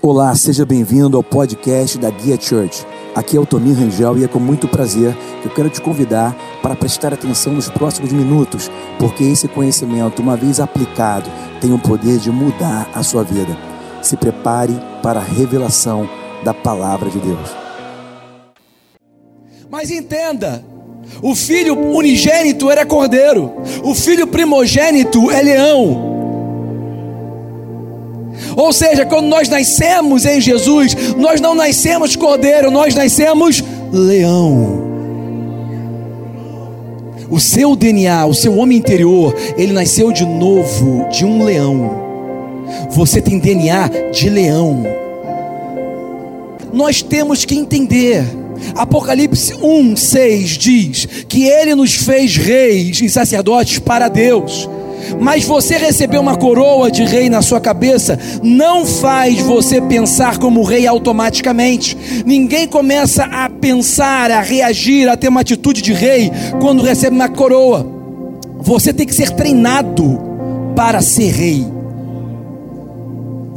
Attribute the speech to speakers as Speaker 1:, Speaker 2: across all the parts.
Speaker 1: Olá, seja bem-vindo ao podcast da Guia Church. Aqui é o Tomir Rangel e é com muito prazer que eu quero te convidar para prestar atenção nos próximos minutos, porque esse conhecimento, uma vez aplicado, tem o poder de mudar a sua vida. Se prepare para a revelação da palavra de Deus.
Speaker 2: Mas entenda, o filho unigênito era cordeiro, o filho primogênito é leão. Ou seja, quando nós nascemos em Jesus, nós não nascemos cordeiro, nós nascemos leão. O seu DNA, o seu homem interior, ele nasceu de novo de um leão. Você tem DNA de leão. Nós temos que entender. Apocalipse 1, 6 diz que ele nos fez reis e sacerdotes para Deus mas você receber uma coroa de rei na sua cabeça não faz você pensar como rei automaticamente. Ninguém começa a pensar, a reagir, a ter uma atitude de rei quando recebe uma coroa. Você tem que ser treinado para ser rei.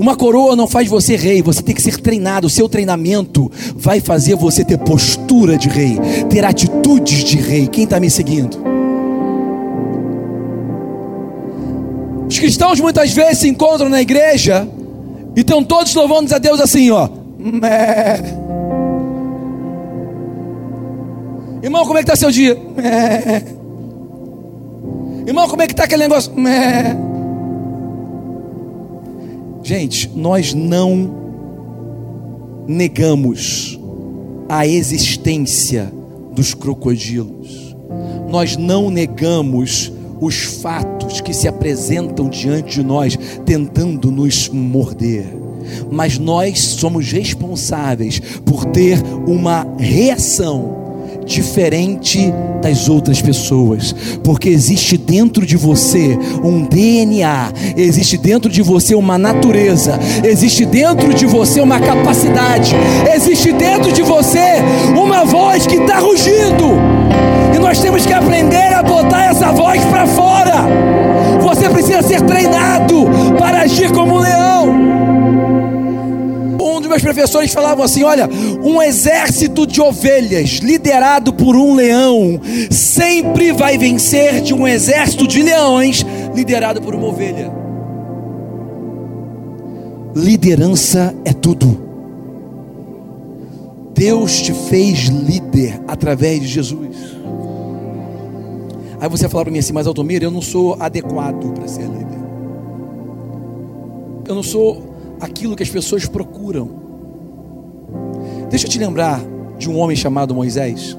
Speaker 2: Uma coroa não faz você rei, você tem que ser treinado. O seu treinamento vai fazer você ter postura de rei, ter atitudes de rei. Quem está me seguindo? Cristãos muitas vezes se encontram na igreja e estão todos louvando a Deus assim, ó. Mé. Irmão, como é que está seu dia? Mé. Irmão, como é que está aquele negócio? Mé. Gente, nós não negamos a existência dos crocodilos. Nós não negamos os fatos que se apresentam diante de nós, tentando nos morder. Mas nós somos responsáveis por ter uma reação diferente das outras pessoas, porque existe dentro de você um DNA, existe dentro de você uma natureza, existe dentro de você uma capacidade, existe dentro de você uma voz que está rugindo, e nós temos que aprender a botar essa voz para fora. Você precisa ser treinado para agir como um leão meus professores falavam assim: olha, um exército de ovelhas liderado por um leão sempre vai vencer de um exército de leões liderado por uma ovelha. Liderança é tudo. Deus te fez líder através de Jesus. Aí você fala para mim assim, mas Altomir, eu não sou adequado para ser líder. Eu não sou aquilo que as pessoas procuram. Deixa eu te lembrar de um homem chamado Moisés.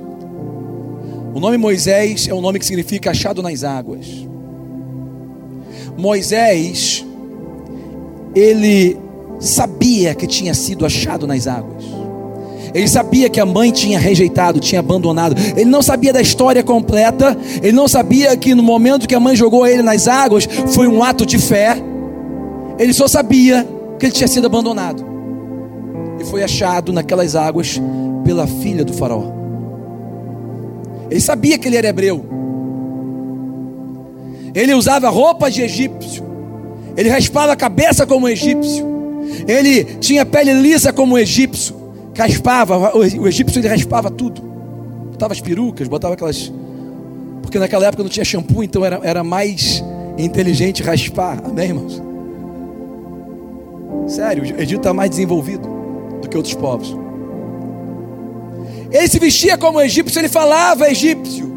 Speaker 2: O nome Moisés é um nome que significa achado nas águas. Moisés, ele sabia que tinha sido achado nas águas. Ele sabia que a mãe tinha rejeitado, tinha abandonado. Ele não sabia da história completa. Ele não sabia que no momento que a mãe jogou ele nas águas foi um ato de fé. Ele só sabia que ele tinha sido abandonado e foi achado naquelas águas pela filha do faraó. Ele sabia que ele era hebreu. Ele usava roupas de egípcio. Ele raspava a cabeça como egípcio. Ele tinha pele lisa como egípcio. Raspava, o egípcio ele raspava tudo. Botava as perucas, botava aquelas. Porque naquela época não tinha shampoo, então era, era mais inteligente raspar. Amém, irmãos? Sério, o Egito está mais desenvolvido do que outros povos. Ele se vestia como egípcio, ele falava egípcio.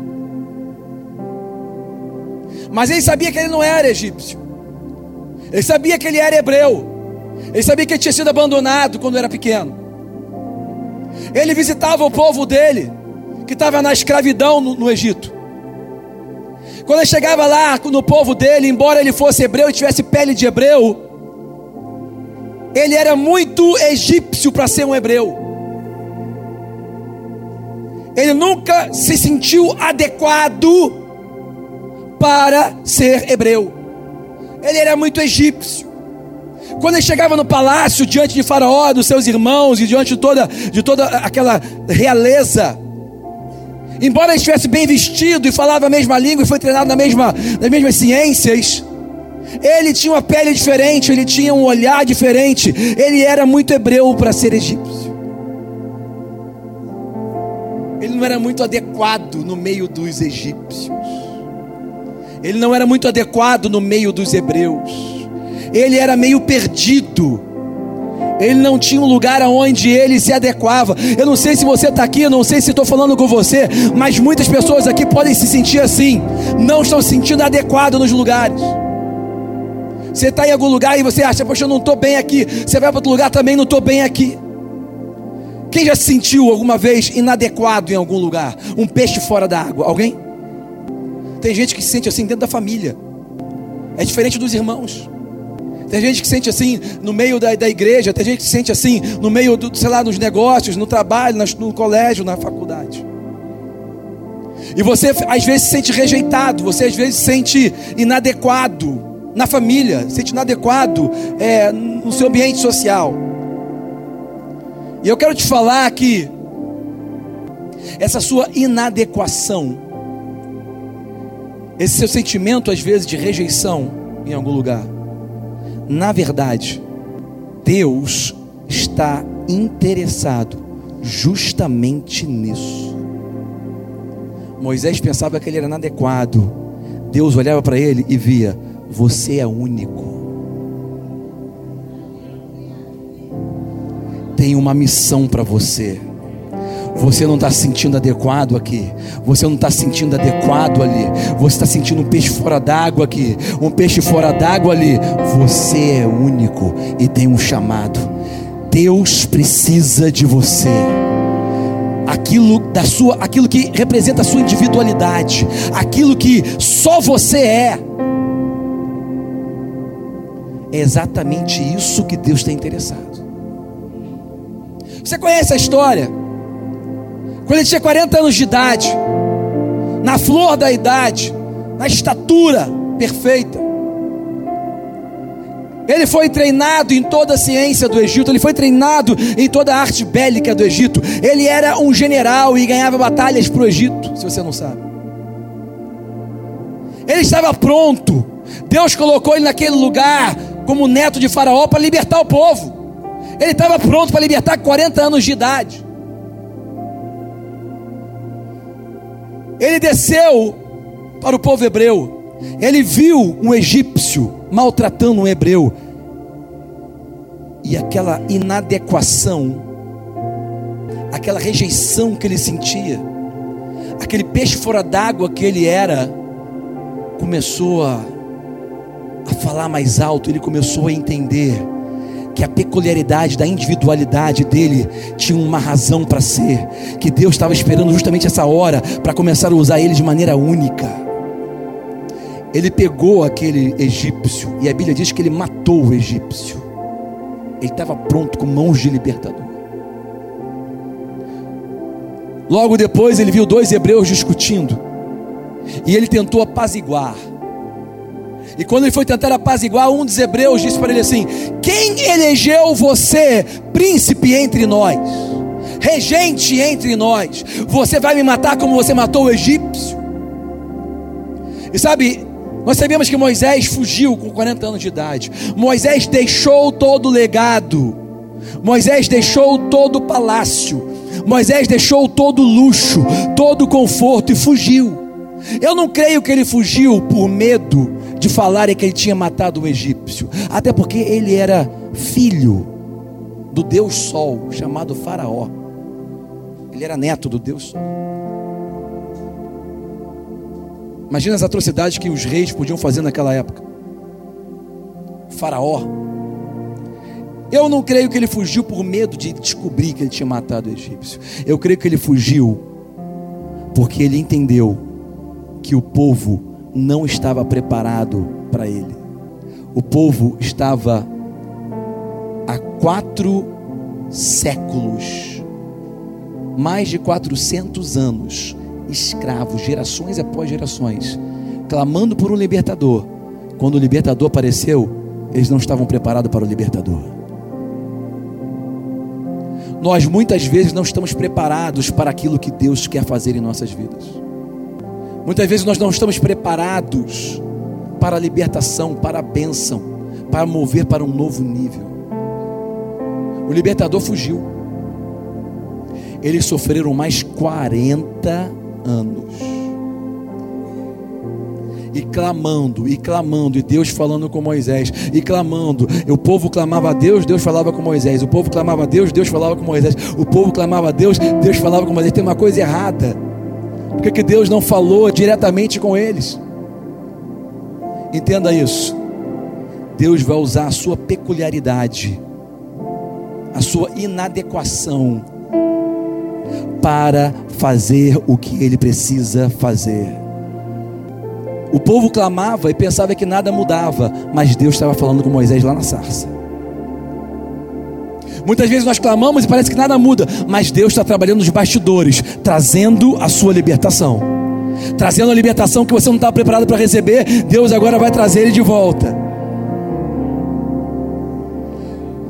Speaker 2: Mas ele sabia que ele não era egípcio. Ele sabia que ele era hebreu. Ele sabia que ele tinha sido abandonado quando era pequeno. Ele visitava o povo dele, que estava na escravidão no, no Egito. Quando ele chegava lá no povo dele, embora ele fosse hebreu e tivesse pele de hebreu, ele era muito egípcio para ser um hebreu. Ele nunca se sentiu adequado para ser hebreu. Ele era muito egípcio. Quando ele chegava no palácio diante de Faraó, dos seus irmãos e diante de toda, de toda aquela realeza, embora ele estivesse bem vestido e falava a mesma língua e foi treinado na mesma, nas mesmas ciências, Ele tinha uma pele diferente, ele tinha um olhar diferente, ele era muito hebreu para ser egípcio. Ele não era muito adequado no meio dos egípcios. Ele não era muito adequado no meio dos hebreus. Ele era meio perdido. Ele não tinha um lugar aonde ele se adequava. Eu não sei se você está aqui, eu não sei se estou falando com você, mas muitas pessoas aqui podem se sentir assim, não estão se sentindo adequado nos lugares. Você está em algum lugar e você acha, poxa, eu não estou bem aqui. Você vai para outro lugar também, não estou bem aqui. Quem já se sentiu alguma vez inadequado em algum lugar? Um peixe fora da água? Alguém? Tem gente que se sente assim dentro da família. É diferente dos irmãos. Tem gente que se sente assim no meio da, da igreja, tem gente que se sente assim no meio, do, sei lá, nos negócios, no trabalho, no colégio, na faculdade. E você às vezes se sente rejeitado, você às vezes se sente inadequado na família, se sente inadequado é, no seu ambiente social. E eu quero te falar que essa sua inadequação, esse seu sentimento às vezes de rejeição em algum lugar, na verdade, Deus está interessado justamente nisso. Moisés pensava que ele era inadequado. Deus olhava para ele e via: você é único. Tem uma missão para você. Você não está se sentindo adequado aqui. Você não está se sentindo adequado ali. Você está sentindo um peixe fora d'água aqui. Um peixe fora d'água ali. Você é único e tem um chamado. Deus precisa de você. Aquilo da sua, aquilo que representa a sua individualidade, aquilo que só você é. É exatamente isso que Deus está interessado. Você conhece a história? Quando ele tinha 40 anos de idade, na flor da idade, na estatura perfeita, ele foi treinado em toda a ciência do Egito, ele foi treinado em toda a arte bélica do Egito. Ele era um general e ganhava batalhas para o Egito, se você não sabe. Ele estava pronto. Deus colocou ele naquele lugar como neto de Faraó para libertar o povo. Ele estava pronto para libertar 40 anos de idade. Ele desceu para o povo hebreu. Ele viu um egípcio maltratando um hebreu. E aquela inadequação, aquela rejeição que ele sentia, aquele peixe fora d'água que ele era, começou a a falar mais alto, ele começou a entender que a peculiaridade da individualidade dele tinha uma razão para ser, que Deus estava esperando justamente essa hora para começar a usar ele de maneira única. Ele pegou aquele egípcio e a Bíblia diz que ele matou o egípcio. Ele estava pronto com mãos de libertador. Logo depois ele viu dois hebreus discutindo e ele tentou apaziguar. E quando ele foi tentar apaziguar, um dos hebreus disse para ele assim: Quem elegeu você príncipe entre nós? Regente entre nós? Você vai me matar como você matou o egípcio? E sabe, nós sabemos que Moisés fugiu com 40 anos de idade. Moisés deixou todo o legado. Moisés deixou todo o palácio. Moisés deixou todo o luxo, todo o conforto e fugiu. Eu não creio que ele fugiu por medo de falarem que ele tinha matado um egípcio, até porque ele era filho do Deus Sol, chamado Faraó. Ele era neto do Deus Sol. Imagina as atrocidades que os reis podiam fazer naquela época. Faraó. Eu não creio que ele fugiu por medo de descobrir que ele tinha matado o egípcio. Eu creio que ele fugiu porque ele entendeu que o povo não estava preparado para ele. O povo estava há quatro séculos, mais de 400 anos, escravos, gerações após gerações, clamando por um libertador. Quando o libertador apareceu, eles não estavam preparados para o libertador. Nós muitas vezes não estamos preparados para aquilo que Deus quer fazer em nossas vidas. Muitas vezes nós não estamos preparados para a libertação, para a bênção, para mover para um novo nível. O libertador fugiu. Eles sofreram mais 40 anos. E clamando, e clamando, e Deus falando com Moisés, e clamando. E o povo clamava a Deus, Deus falava com Moisés. O povo clamava a Deus, Deus falava com Moisés. O povo clamava a Deus, Deus falava com Moisés. Tem uma coisa errada. Por que, Deus não falou diretamente com eles? Entenda isso. Deus vai usar a sua peculiaridade, a sua inadequação, para fazer o que ele precisa fazer. O povo clamava e pensava que nada mudava, mas Deus estava falando com Moisés lá na sarça. Muitas vezes nós clamamos e parece que nada muda, mas Deus está trabalhando nos bastidores, trazendo a sua libertação, trazendo a libertação que você não estava preparado para receber. Deus agora vai trazer ele de volta.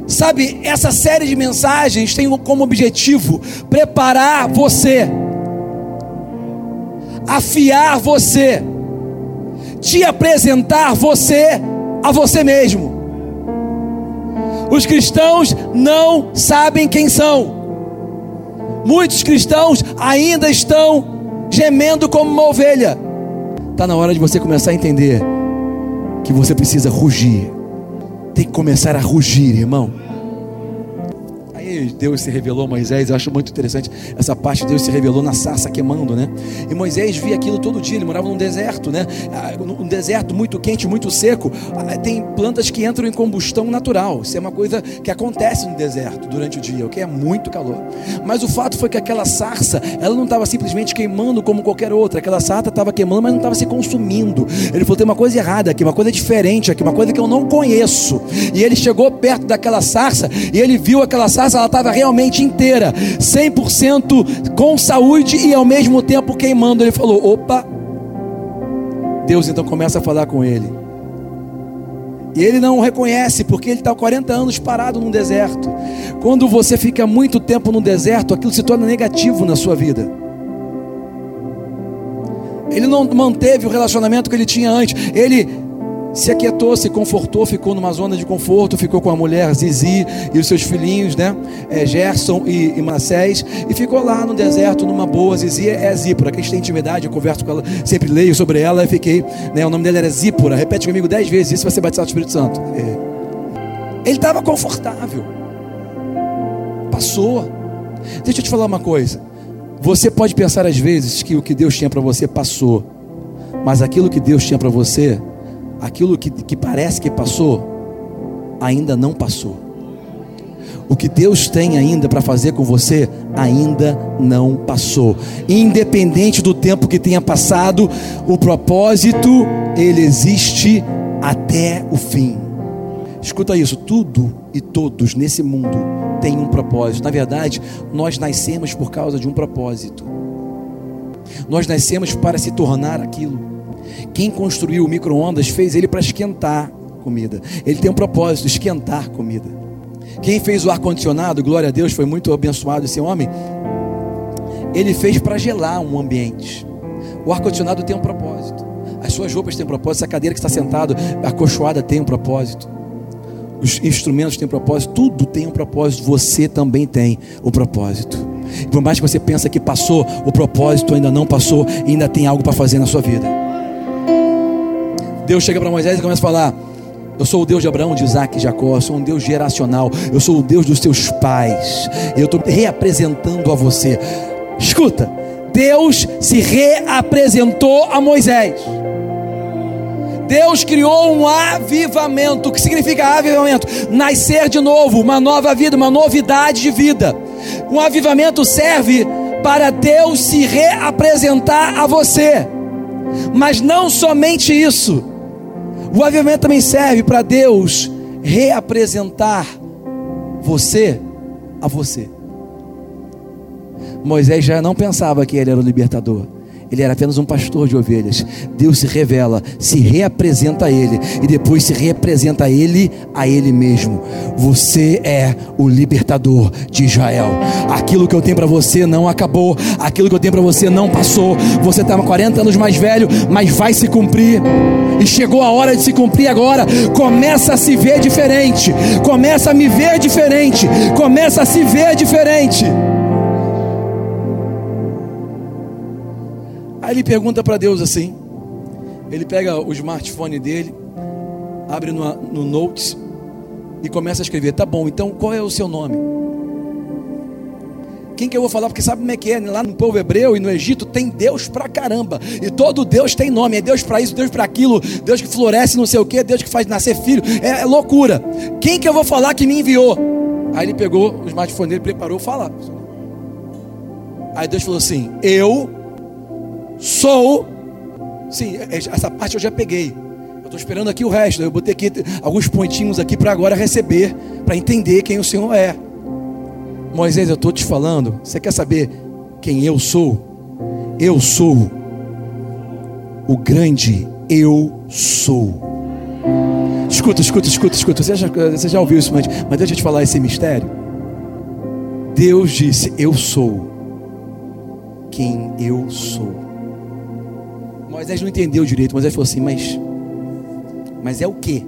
Speaker 2: Sabe, essa série de mensagens tem como objetivo preparar você, afiar você, te apresentar você a você mesmo. Os cristãos não sabem quem são. Muitos cristãos ainda estão gemendo como uma ovelha. Está na hora de você começar a entender que você precisa rugir. Tem que começar a rugir, irmão. Deus se revelou a Moisés, eu acho muito interessante essa parte, Deus se revelou na sarça queimando, né? E Moisés via aquilo todo dia, ele morava num deserto, né? Ah, um deserto muito quente, muito seco, ah, tem plantas que entram em combustão natural, isso é uma coisa que acontece no deserto durante o dia, o que é muito calor. Mas o fato foi que aquela sarça, ela não estava simplesmente queimando como qualquer outra, aquela sarça estava queimando, mas não estava se consumindo. Ele falou: tem uma coisa errada aqui, uma coisa diferente aqui, uma coisa que eu não conheço. E ele chegou perto daquela sarça e ele viu aquela sarça, ela estava realmente inteira, 100% com saúde e ao mesmo tempo queimando. Ele falou: opa. Deus então começa a falar com ele. E ele não reconhece, porque ele está 40 anos parado num deserto. Quando você fica muito tempo no deserto, aquilo se torna negativo na sua vida. Ele não manteve o relacionamento que ele tinha antes. Ele se aquietou, se confortou, ficou numa zona de conforto, ficou com a mulher Zizi e os seus filhinhos, né? É, Gerson e, e Manassés, e ficou lá no deserto, numa boa. Zizi é Zípora, quem tem intimidade, eu converso com ela, sempre leio sobre ela e fiquei, né? O nome dela era Zípora, repete comigo dez vezes, isso vai ser batizado do Espírito Santo. É. Ele estava confortável, passou. Deixa eu te falar uma coisa. Você pode pensar às vezes que o que Deus tinha para você passou, mas aquilo que Deus tinha para você aquilo que, que parece que passou, ainda não passou. O que Deus tem ainda para fazer com você, ainda não passou. Independente do tempo que tenha passado, o propósito, ele existe até o fim. Escuta isso, tudo e todos nesse mundo têm um propósito. Na verdade, nós nascemos por causa de um propósito. Nós nascemos para se tornar aquilo. Quem construiu o micro-ondas fez ele para esquentar comida. Ele tem um propósito, esquentar comida. Quem fez o ar-condicionado, glória a Deus, foi muito abençoado esse homem. Ele fez para gelar um ambiente. O ar-condicionado tem um propósito. As suas roupas têm um propósito. Essa cadeira que está sentado, acolchoada, tem um propósito. Os instrumentos têm um propósito. Tudo tem um propósito. Você também tem o um propósito. Por mais que você pense que passou, o propósito ainda não passou ainda tem algo para fazer na sua vida. Deus chega para Moisés e começa a falar: Eu sou o Deus de Abraão, de Isaac e Jacó, eu sou um Deus geracional, eu sou o Deus dos teus pais, eu estou reapresentando a você. Escuta, Deus se reapresentou a Moisés. Deus criou um avivamento. O que significa avivamento? Nascer de novo, uma nova vida, uma novidade de vida. Um avivamento serve para Deus se reapresentar a você. Mas não somente isso. O avivamento também serve para Deus reapresentar você a você. Moisés já não pensava que ele era o libertador. Ele era apenas um pastor de ovelhas. Deus se revela, se reapresenta a ele e depois se representa a ele a ele mesmo. Você é o libertador de Israel. Aquilo que eu tenho para você não acabou, aquilo que eu tenho para você não passou. Você estava 40 anos mais velho, mas vai se cumprir. E chegou a hora de se cumprir agora. Começa a se ver diferente. Começa a me ver diferente. Começa a se ver diferente. Aí ele pergunta para Deus assim. Ele pega o smartphone dele, abre no, no Notes e começa a escrever: Tá bom, então qual é o seu nome? Quem que eu vou falar? Porque sabe como é que é? Lá no povo hebreu e no Egito tem Deus pra caramba. E todo Deus tem nome. É Deus para isso, Deus para aquilo. Deus que floresce não sei o que, Deus que faz nascer filho. É, é, loucura. Quem que eu vou falar que me enviou? Aí ele pegou o smartphone dele, preparou, fala. Aí Deus falou assim: Eu sou. Sim, é, essa parte eu já peguei. Eu estou esperando aqui o resto. Eu botei aqui alguns pontinhos aqui para agora receber, para entender quem o Senhor é. Moisés, eu estou te falando. Você quer saber quem eu sou? Eu sou o grande eu sou. Escuta, escuta, escuta, escuta. Você já, você já ouviu isso antes, mas deixa eu te falar esse mistério. Deus disse: Eu sou quem eu sou. Moisés não entendeu direito. Moisés falou assim: Mas, mas é o que?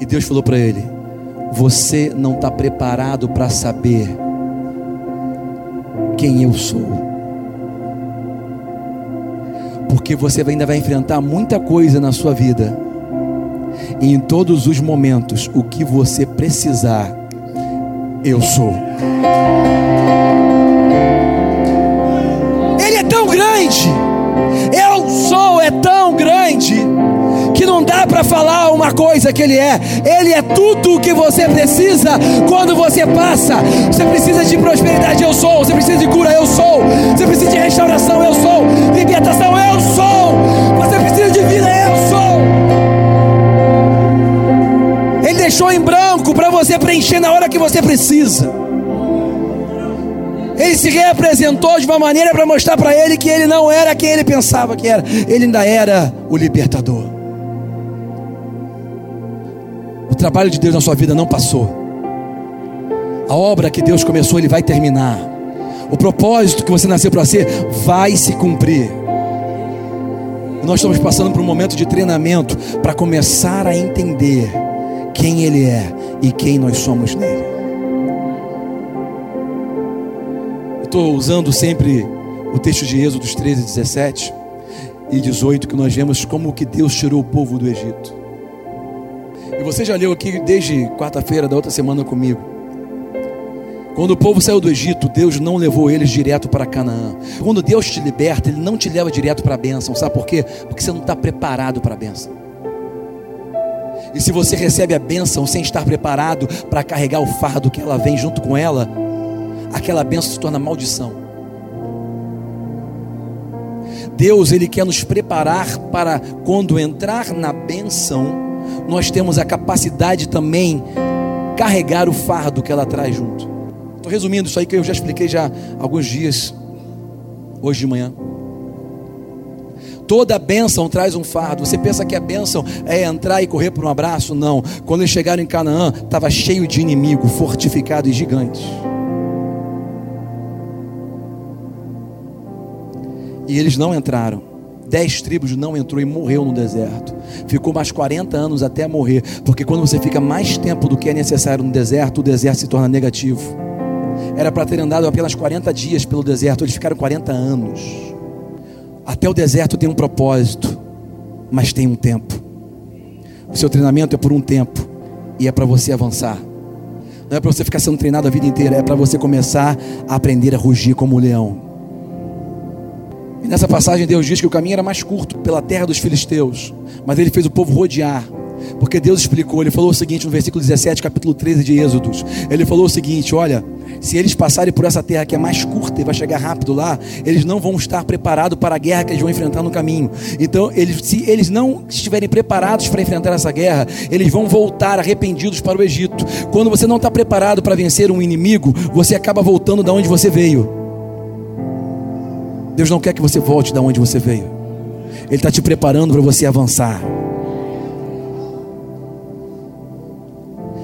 Speaker 2: E Deus falou para ele: Você não está preparado para saber quem eu sou. Porque você ainda vai enfrentar muita coisa na sua vida. E em todos os momentos, o que você precisar, eu sou. É tão grande que não dá para falar uma coisa que ele é. Ele é tudo o que você precisa quando você passa. Você precisa de prosperidade, eu sou. Você precisa de cura, eu sou. Você precisa de restauração, eu sou. Libertação, eu sou. Você precisa de vida, eu sou. Ele deixou em branco para você preencher na hora que você precisa. Ele se reapresentou de uma maneira para mostrar para ele que ele não era quem ele pensava que era. Ele ainda era o libertador. O trabalho de Deus na sua vida não passou. A obra que Deus começou, Ele vai terminar. O propósito que você nasceu para ser vai se cumprir. Nós estamos passando por um momento de treinamento para começar a entender quem Ele é e quem nós somos nele. Estou usando sempre o texto de Êxodo 13, 17 e 18, que nós vemos como que Deus tirou o povo do Egito. E você já leu aqui desde quarta-feira da outra semana comigo. Quando o povo saiu do Egito, Deus não levou eles direto para Canaã. Quando Deus te liberta, Ele não te leva direto para a bênção. Sabe por quê? Porque você não está preparado para a bênção. E se você recebe a bênção sem estar preparado para carregar o fardo que ela vem junto com ela, aquela bênção se torna maldição. Deus, Ele quer nos preparar para quando entrar na bênção, nós temos a capacidade também carregar o fardo que ela traz junto. Estou resumindo isso aí que eu já expliquei já alguns dias, hoje de manhã. Toda bênção traz um fardo. Você pensa que a bênção é entrar e correr por um abraço? Não. Quando eles chegaram em Canaã, estava cheio de inimigo, fortificado e gigantes. E eles não entraram. Dez tribos não entrou e morreu no deserto. Ficou mais 40 anos até morrer. Porque quando você fica mais tempo do que é necessário no deserto, o deserto se torna negativo. Era para ter andado apenas 40 dias pelo deserto, eles ficaram 40 anos. Até o deserto tem um propósito, mas tem um tempo. O seu treinamento é por um tempo e é para você avançar. Não é para você ficar sendo treinado a vida inteira, é para você começar a aprender a rugir como um leão. Nessa passagem Deus diz que o caminho era mais curto pela terra dos filisteus, mas ele fez o povo rodear. Porque Deus explicou, ele falou o seguinte no versículo 17, capítulo 13 de Êxodos. Ele falou o seguinte: Olha, se eles passarem por essa terra que é mais curta e vai chegar rápido lá, eles não vão estar preparados para a guerra que eles vão enfrentar no caminho. Então, eles, se eles não estiverem preparados para enfrentar essa guerra, eles vão voltar arrependidos para o Egito. Quando você não está preparado para vencer um inimigo, você acaba voltando da onde você veio. Deus não quer que você volte da onde você veio. Ele está te preparando para você avançar.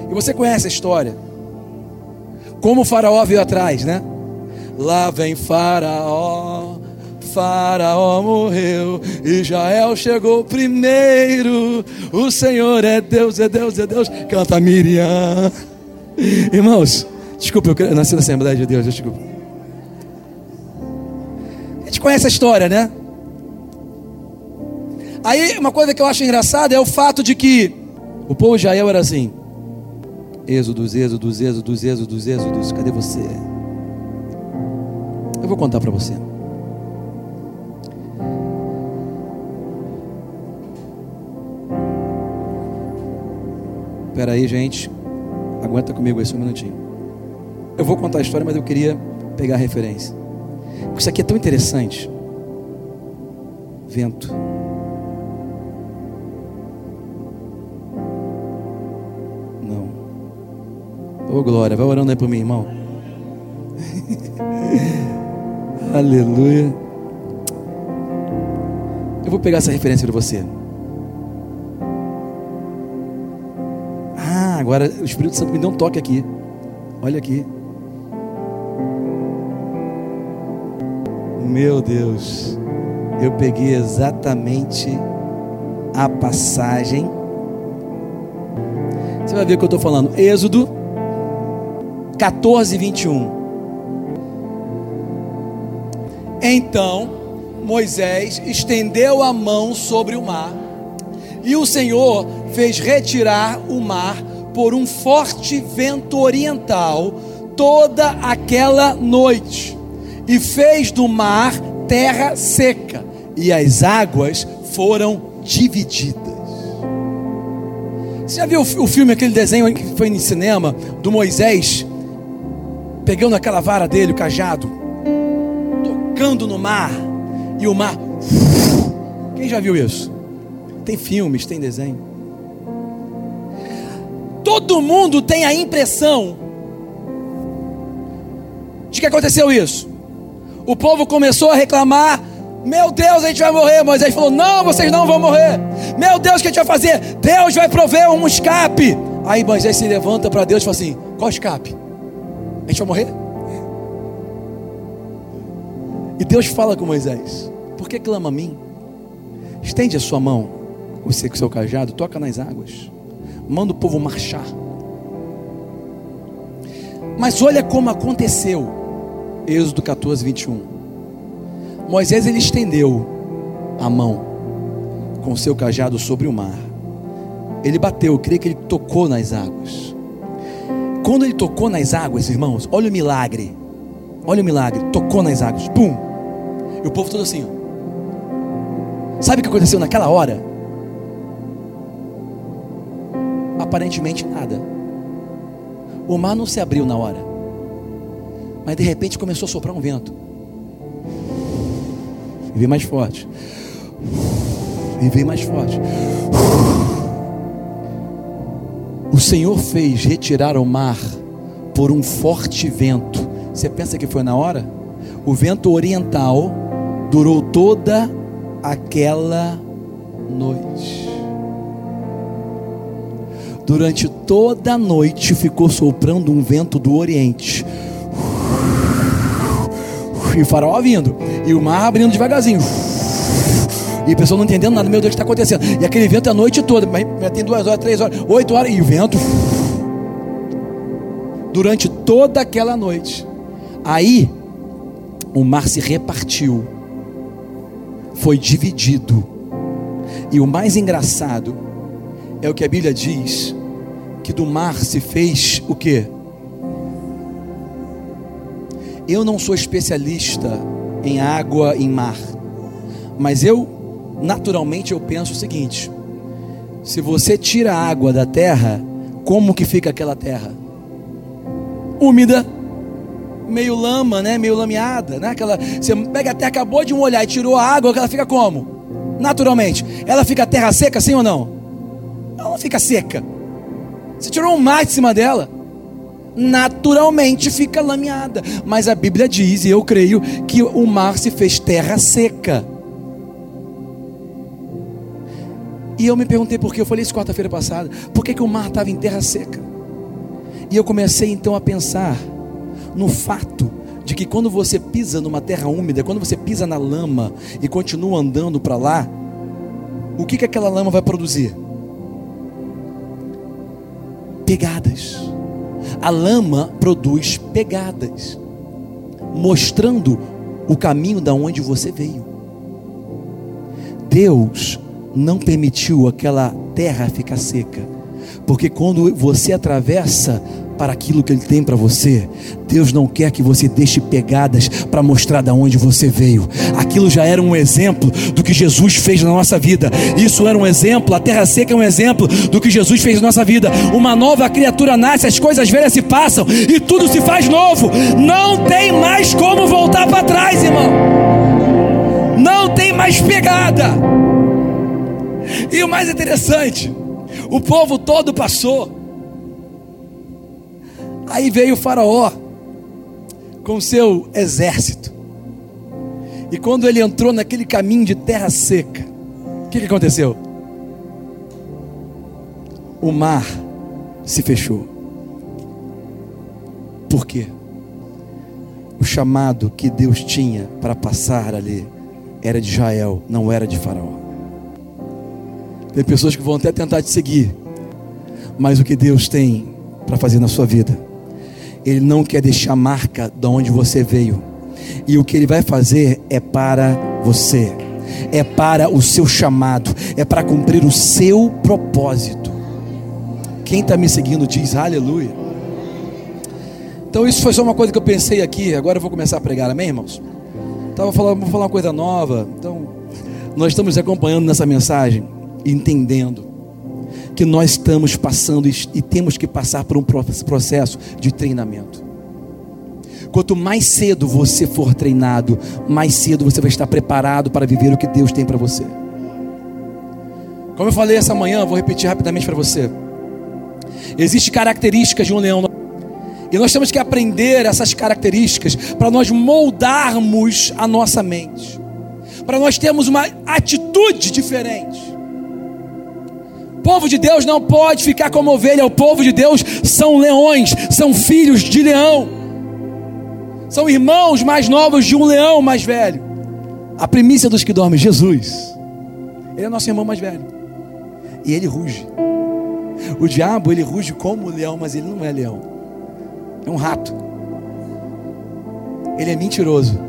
Speaker 2: E você conhece a história. Como o faraó veio atrás, né? Lá vem faraó, faraó morreu, Jael chegou primeiro. O Senhor é Deus, é Deus, é Deus. Canta Miriam. Irmãos, desculpa, eu nasci na Assembleia de Deus, desculpa. A gente conhece a história, né? Aí, uma coisa que eu acho engraçada é o fato de que o povo de Jael era assim: Êxodos, Êxodos, Êxodos, Êxodos, Êxodos, cadê você? Eu vou contar para você. Espera aí, gente. Aguenta comigo só um minutinho. Eu vou contar a história, mas eu queria pegar a referência. Porque isso aqui é tão interessante. Vento. Não. Ô oh, glória, vai orando aí por mim, irmão. Aleluia. Eu vou pegar essa referência para você. Ah, agora o Espírito Santo me deu um toque aqui. Olha aqui. Meu Deus. Eu peguei exatamente a passagem. Você vai ver o que eu estou falando. Êxodo 14, 21. Então Moisés estendeu a mão sobre o mar, e o Senhor fez retirar o mar por um forte vento oriental toda aquela noite, e fez do mar terra seca, e as águas foram divididas. Você já viu o filme, aquele desenho que foi em cinema, do Moisés, pegando aquela vara dele, o cajado, tocando no mar, e o mar. Quem já viu isso? Tem filmes, tem desenho. Todo mundo tem a impressão de que aconteceu isso. O povo começou a reclamar: Meu Deus, a gente vai morrer. Moisés falou: Não, vocês não vão morrer. Meu Deus, o que a gente vai fazer? Deus vai prover um escape. Aí Moisés se levanta para Deus e fala assim: Qual escape? A gente vai morrer? E Deus fala com Moisés: Por que clama a mim? Estende a sua mão, você com seu cajado, toca nas águas, manda o povo marchar. Mas olha como aconteceu, Êxodo 14, 21. Moisés ele estendeu a mão com seu cajado sobre o mar. Ele bateu, eu creio que ele tocou nas águas. Quando ele tocou nas águas, irmãos, olha o milagre. Olha o milagre, tocou nas águas, pum. E o povo todo assim. Ó. Sabe o que aconteceu naquela hora? Aparentemente nada. O mar não se abriu na hora. Mas de repente começou a soprar um vento. E veio mais forte. E veio mais forte. O Senhor fez retirar o mar por um forte vento. Você pensa que foi na hora? O vento oriental durou toda aquela noite. Durante toda a noite ficou soprando um vento do oriente. E o faraó vindo, e o mar abrindo devagarzinho. E a pessoa não entendendo nada, meu Deus, o que está acontecendo? E aquele vento a noite toda, mas tem duas horas, três horas, oito horas, e o vento. Durante toda aquela noite. Aí, o mar se repartiu foi dividido. E o mais engraçado é o que a Bíblia diz, que do mar se fez o que? Eu não sou especialista em água em mar, mas eu naturalmente eu penso o seguinte: se você tira a água da terra, como que fica aquela terra? Úmida meio lama, né? Meio lameada, né? Aquela, você pega até acabou de molhar e tirou a água, ela fica como? Naturalmente. Ela fica terra seca, sim ou não? Ela não fica seca. Você tirou um mar de cima dela. Naturalmente fica lameada. Mas a Bíblia diz, e eu creio, que o mar se fez terra seca. E eu me perguntei por que, eu falei isso quarta-feira passada, por que, que o mar estava em terra seca? E eu comecei então a pensar no fato de que quando você pisa numa terra úmida, quando você pisa na lama e continua andando para lá, o que, que aquela lama vai produzir? Pegadas. A lama produz pegadas, mostrando o caminho da onde você veio. Deus não permitiu aquela terra ficar seca, porque quando você atravessa para aquilo que Ele tem para você. Deus não quer que você deixe pegadas para mostrar de onde você veio. Aquilo já era um exemplo do que Jesus fez na nossa vida. Isso era um exemplo. A terra seca é um exemplo do que Jesus fez na nossa vida. Uma nova criatura nasce, as coisas velhas se passam e tudo se faz novo. Não tem mais como voltar para trás, irmão. Não tem mais pegada. E o mais interessante, o povo todo passou. Aí veio o Faraó com seu exército. E quando ele entrou naquele caminho de terra seca, o que, que aconteceu? O mar se fechou. Por quê? O chamado que Deus tinha para passar ali era de Israel, não era de Faraó. Tem pessoas que vão até tentar te seguir, mas o que Deus tem para fazer na sua vida ele não quer deixar marca de onde você veio. E o que ele vai fazer é para você, é para o seu chamado, é para cumprir o seu propósito. Quem está me seguindo diz aleluia. Então, isso foi só uma coisa que eu pensei aqui. Agora eu vou começar a pregar, amém, irmãos? Estava falando, vou falar uma coisa nova. Então, nós estamos acompanhando nessa mensagem, entendendo que nós estamos passando e temos que passar por um processo de treinamento. Quanto mais cedo você for treinado, mais cedo você vai estar preparado para viver o que Deus tem para você. Como eu falei essa manhã, vou repetir rapidamente para você. Existem características de um leão. E nós temos que aprender essas características para nós moldarmos a nossa mente. Para nós termos uma atitude diferente povo de Deus não pode ficar como ovelha, o povo de Deus são leões, são filhos de leão, são irmãos mais novos de um leão mais velho. A primícia dos que dormem, Jesus, ele é nosso irmão mais velho, e ele ruge. O diabo, ele ruge como leão, mas ele não é leão, é um rato, ele é mentiroso.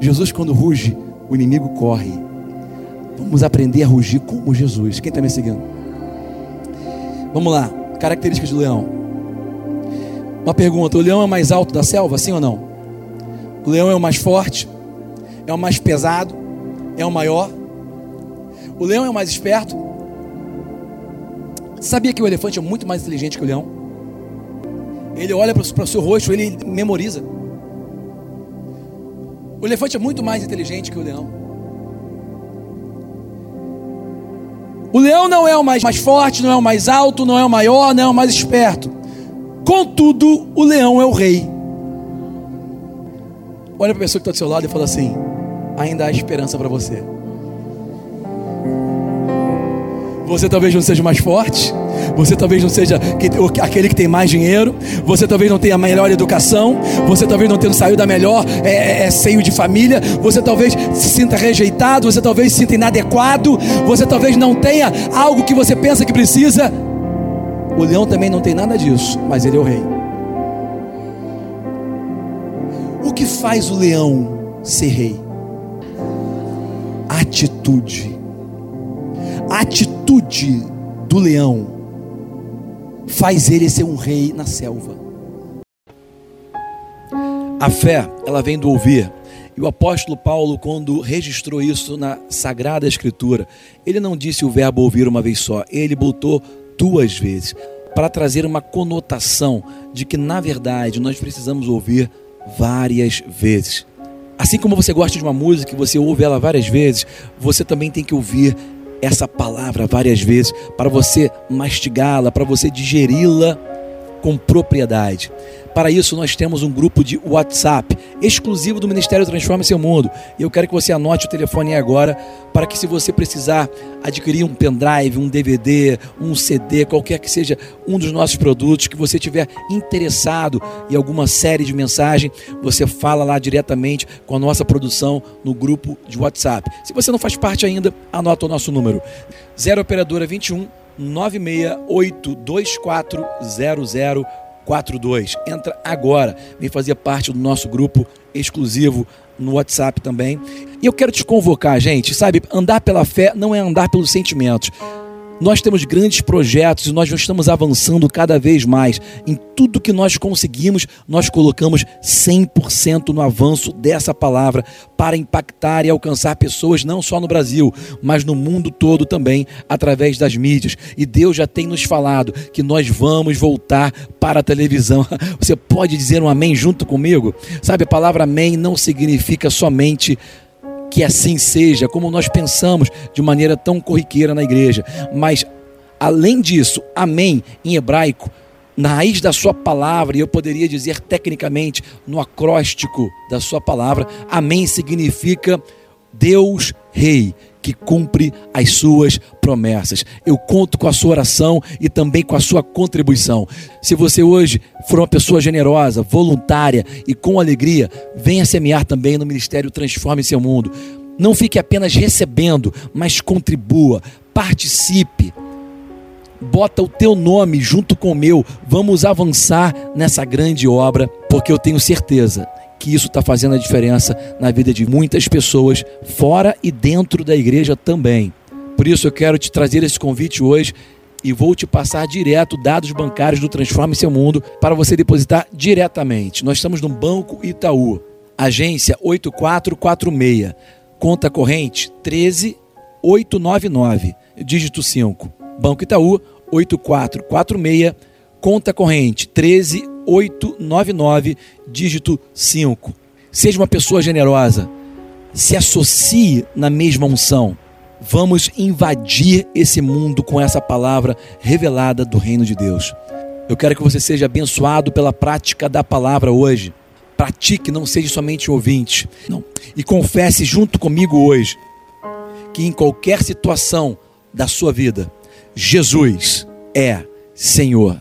Speaker 2: Jesus, quando ruge, o inimigo corre. Vamos aprender a rugir como Jesus. Quem está me seguindo? Vamos lá, características do leão. Uma pergunta: o leão é mais alto da selva, sim ou não? O leão é o mais forte, é o mais pesado, é o maior. O leão é o mais esperto. Sabia que o elefante é muito mais inteligente que o leão? Ele olha para o seu rosto, ele memoriza. O elefante é muito mais inteligente que o leão. O leão não é o mais, mais forte, não é o mais alto, não é o maior, não é o mais esperto. Contudo, o leão é o rei. Olha para a pessoa que está do seu lado e fala assim: ainda há esperança para você. Você talvez não seja mais forte, você talvez não seja aquele que tem mais dinheiro, você talvez não tenha a melhor educação, você talvez não tenha saído da melhor é, é, é, seio de família, você talvez se sinta rejeitado, você talvez se sinta inadequado, você talvez não tenha algo que você pensa que precisa. O leão também não tem nada disso, mas ele é o rei. O que faz o leão ser rei? Atitude atitude do leão faz ele ser um rei na selva. A fé, ela vem do ouvir. E o apóstolo Paulo, quando registrou isso na Sagrada Escritura, ele não disse o verbo ouvir uma vez só, ele botou duas vezes, para trazer uma conotação de que, na verdade, nós precisamos ouvir várias vezes. Assim como você gosta de uma música e você ouve ela várias vezes, você também tem que ouvir essa palavra várias vezes, para você mastigá-la, para você digeri-la com propriedade. Para isso, nós temos um grupo de WhatsApp exclusivo do Ministério Transforma Seu Mundo. E eu quero que você anote o telefone agora para que, se você precisar adquirir um pendrive, um DVD, um CD, qualquer que seja um dos nossos produtos, que você tiver interessado em alguma série de mensagem, você fala lá diretamente com a nossa produção no grupo de WhatsApp. Se você não faz parte ainda, anota o nosso número: 0 Operadora 21 9682400 42. Entra agora, vem fazer parte do nosso grupo exclusivo no WhatsApp também. E eu quero te convocar, gente, sabe? Andar pela fé não é andar pelos sentimentos. Nós temos grandes projetos e nós estamos avançando cada vez mais. Em tudo que nós conseguimos, nós colocamos 100% no avanço dessa palavra para impactar e alcançar pessoas não só no Brasil, mas no mundo todo também, através das mídias. E Deus já tem nos falado que nós vamos voltar para a televisão. Você pode dizer um amém junto comigo? Sabe, a palavra amém não significa somente que assim seja, como nós pensamos de maneira tão corriqueira na igreja. Mas, além disso, amém em hebraico, na raiz da sua palavra, e eu poderia dizer tecnicamente no acróstico da sua palavra, amém significa Deus Rei que cumpre as suas promessas. Eu conto com a sua oração e também com a sua contribuição. Se você hoje for uma pessoa generosa, voluntária e com alegria, venha semear também no Ministério Transforme Seu Mundo. Não fique apenas recebendo, mas contribua, participe. Bota o teu nome junto com o meu. Vamos avançar nessa grande obra, porque eu tenho certeza que isso está fazendo a diferença na vida de muitas pessoas, fora e dentro da igreja também. Por isso eu quero te trazer esse convite hoje e vou te passar direto dados bancários do Transforme Seu Mundo para você depositar diretamente. Nós estamos no Banco Itaú, agência 8446, conta corrente 13899, dígito 5. Banco Itaú 8446, conta corrente 13899 899, dígito 5. Seja uma pessoa generosa. Se associe na mesma unção. Vamos invadir esse mundo com essa palavra revelada do reino de Deus. Eu quero que você seja abençoado pela prática da palavra hoje. Pratique, não seja somente ouvinte. Não. E confesse junto comigo hoje que em qualquer situação da sua vida, Jesus é Senhor.